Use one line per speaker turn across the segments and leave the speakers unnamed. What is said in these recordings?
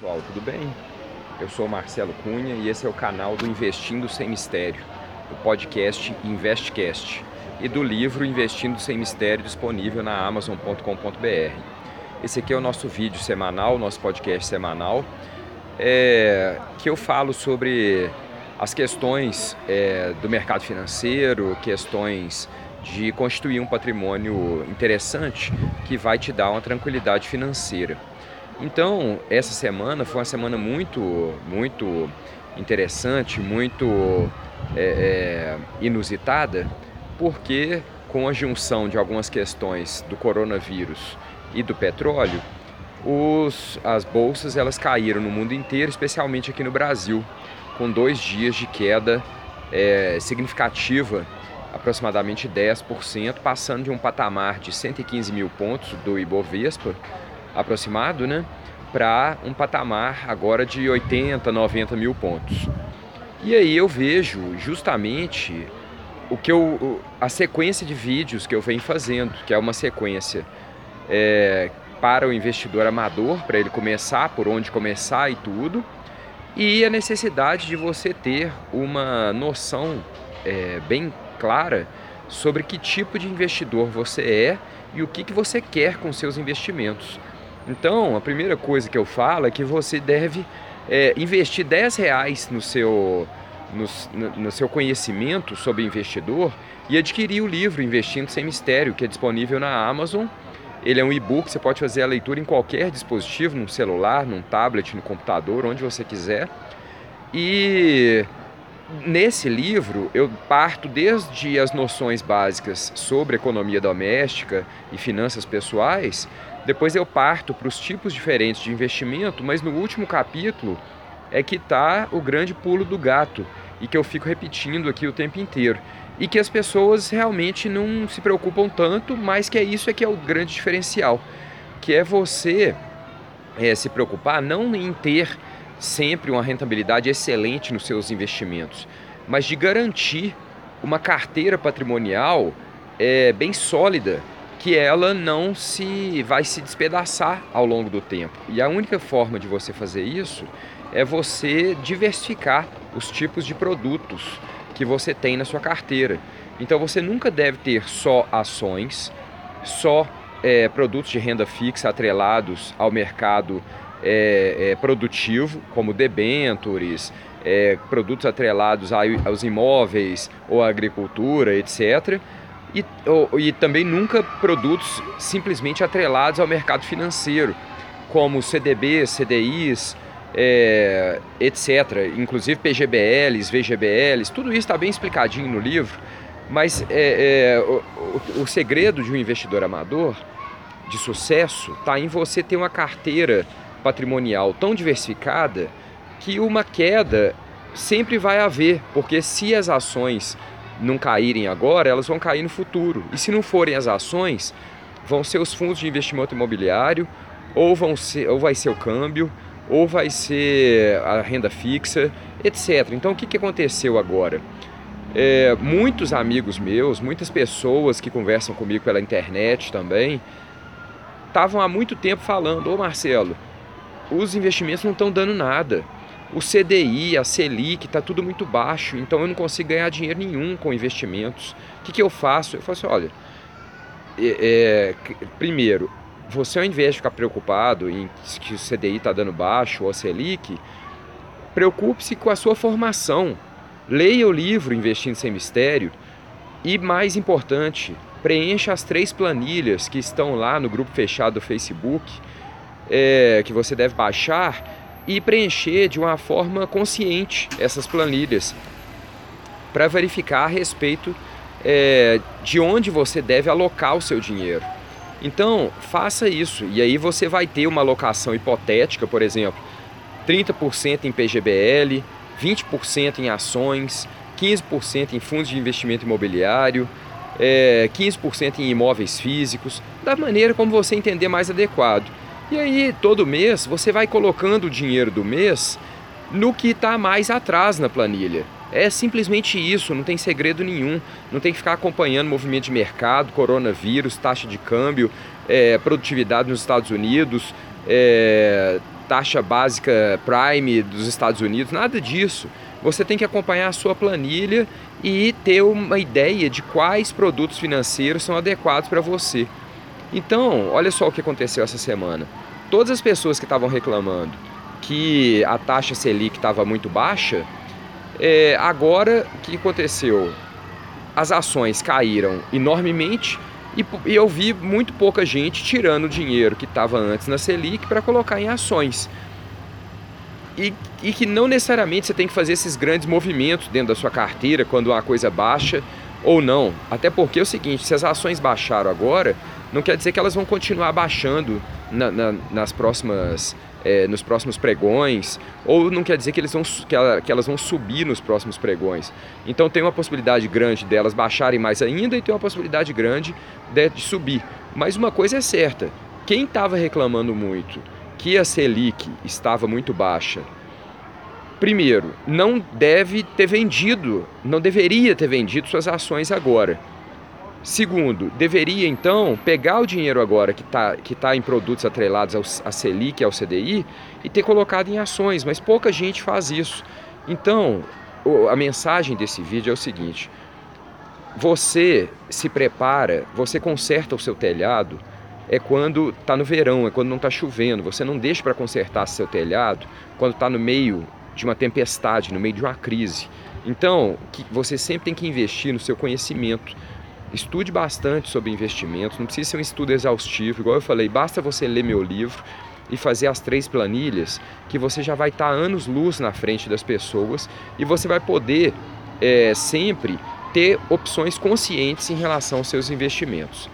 Pessoal, tudo bem? Eu sou Marcelo Cunha e esse é o canal do Investindo Sem Mistério, do podcast Investcast e do livro Investindo Sem Mistério disponível na amazon.com.br. Esse aqui é o nosso vídeo semanal, nosso podcast semanal, é, que eu falo sobre as questões é, do mercado financeiro, questões de constituir um patrimônio interessante que vai te dar uma tranquilidade financeira. Então, essa semana foi uma semana muito, muito interessante, muito é, é, inusitada, porque com a junção de algumas questões do coronavírus e do petróleo, os, as bolsas elas caíram no mundo inteiro, especialmente aqui no Brasil, com dois dias de queda é, significativa, aproximadamente 10%, passando de um patamar de 115 mil pontos do Ibovespa aproximado, né, para um patamar agora de 80, 90 mil pontos. E aí eu vejo justamente o que eu, a sequência de vídeos que eu venho fazendo, que é uma sequência é, para o investidor amador, para ele começar por onde começar e tudo, e a necessidade de você ter uma noção é, bem clara sobre que tipo de investidor você é e o que, que você quer com seus investimentos. Então, a primeira coisa que eu falo é que você deve é, investir 10 reais no seu, no, no seu conhecimento sobre investidor e adquirir o livro Investindo Sem Mistério, que é disponível na Amazon. Ele é um e-book, você pode fazer a leitura em qualquer dispositivo, num celular, num tablet, no computador, onde você quiser. E nesse livro eu parto desde as noções básicas sobre economia doméstica e finanças pessoais depois eu parto para os tipos diferentes de investimento, mas no último capítulo é que está o grande pulo do gato e que eu fico repetindo aqui o tempo inteiro. E que as pessoas realmente não se preocupam tanto, mas que é isso é que é o grande diferencial, que é você é, se preocupar não em ter sempre uma rentabilidade excelente nos seus investimentos, mas de garantir uma carteira patrimonial é, bem sólida que ela não se vai se despedaçar ao longo do tempo. E a única forma de você fazer isso é você diversificar os tipos de produtos que você tem na sua carteira. Então você nunca deve ter só ações, só é, produtos de renda fixa atrelados ao mercado é, é, produtivo, como debentures, é, produtos atrelados aos imóveis ou à agricultura, etc e, e também nunca produtos simplesmente atrelados ao mercado financeiro, como CDBs, CDIs, é, etc. Inclusive PGBLs, VGBLs, tudo isso está bem explicadinho no livro. Mas é, é, o, o, segredo de um investidor amador de sucesso está em você ter uma carteira patrimonial tão diversificada que uma queda sempre vai haver, porque se as ações não caírem agora, elas vão cair no futuro. E se não forem as ações, vão ser os fundos de investimento imobiliário, ou, vão ser, ou vai ser o câmbio, ou vai ser a renda fixa, etc. Então o que, que aconteceu agora? É, muitos amigos meus, muitas pessoas que conversam comigo pela internet também, estavam há muito tempo falando, ô Marcelo, os investimentos não estão dando nada o CDI, a Selic, está tudo muito baixo, então eu não consigo ganhar dinheiro nenhum com investimentos. O que, que eu faço? Eu falo assim, olha, é, é, primeiro, você ao invés de ficar preocupado em que o CDI está dando baixo ou a Selic, preocupe-se com a sua formação. Leia o livro Investindo Sem Mistério e, mais importante, preencha as três planilhas que estão lá no grupo fechado do Facebook, é, que você deve baixar e preencher de uma forma consciente essas planilhas para verificar a respeito é, de onde você deve alocar o seu dinheiro. Então, faça isso e aí você vai ter uma alocação hipotética, por exemplo, 30% em PGBL, 20% em ações, 15% em fundos de investimento imobiliário, é, 15% em imóveis físicos, da maneira como você entender mais adequado. E aí, todo mês, você vai colocando o dinheiro do mês no que está mais atrás na planilha. É simplesmente isso, não tem segredo nenhum. Não tem que ficar acompanhando movimento de mercado, coronavírus, taxa de câmbio, é, produtividade nos Estados Unidos, é, taxa básica Prime dos Estados Unidos, nada disso. Você tem que acompanhar a sua planilha e ter uma ideia de quais produtos financeiros são adequados para você. Então, olha só o que aconteceu essa semana. Todas as pessoas que estavam reclamando que a taxa Selic estava muito baixa, é, agora o que aconteceu? As ações caíram enormemente e, e eu vi muito pouca gente tirando o dinheiro que estava antes na Selic para colocar em ações. E, e, que não necessariamente você tem que fazer esses grandes movimentos dentro da sua carteira quando uma coisa baixa ou não. Até porque é o seguinte, se as ações baixaram agora, não quer dizer que elas vão continuar baixando na, na, nas próximas, é, nos próximos pregões, ou não quer dizer que, eles vão, que, ela, que elas vão subir nos próximos pregões. Então tem uma possibilidade grande delas baixarem mais ainda e tem uma possibilidade grande de, de subir. Mas uma coisa é certa, quem estava reclamando muito que a Selic estava muito baixa, primeiro, não deve ter vendido, não deveria ter vendido suas ações agora. Segundo, deveria então pegar o dinheiro agora que está que tá em produtos atrelados ao, à Selic e ao CDI e ter colocado em ações, mas pouca gente faz isso. Então, a mensagem desse vídeo é o seguinte: você se prepara, você conserta o seu telhado é quando está no verão, é quando não está chovendo. Você não deixa para consertar seu telhado quando está no meio de uma tempestade, no meio de uma crise. Então, você sempre tem que investir no seu conhecimento. Estude bastante sobre investimentos, não precisa ser um estudo exaustivo, igual eu falei, basta você ler meu livro e fazer as três planilhas, que você já vai estar anos luz na frente das pessoas e você vai poder é, sempre ter opções conscientes em relação aos seus investimentos.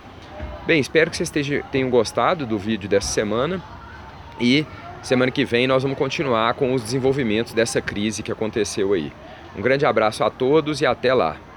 Bem, espero que vocês tenham gostado do vídeo dessa semana e semana que vem nós vamos continuar com os desenvolvimentos dessa crise que aconteceu aí. Um grande abraço a todos e até lá!